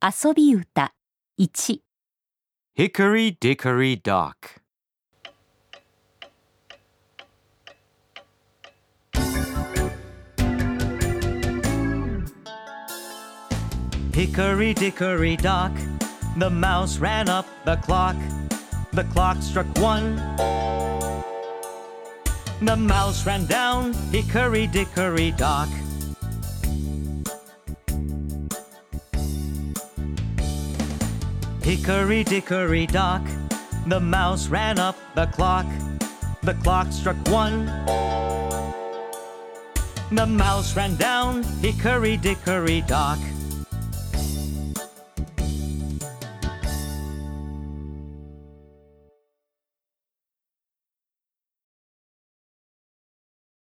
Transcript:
遊び歌1 Hickory Dickory Dock. Hickory Dickory Dock, the mouse ran up the clock. The clock struck one. The mouse ran down Hickory Dickory Dock. Hickory Dickory Dock, the mouse ran up the clock. The clock struck one. The mouse ran down Hickory Dickory Dock.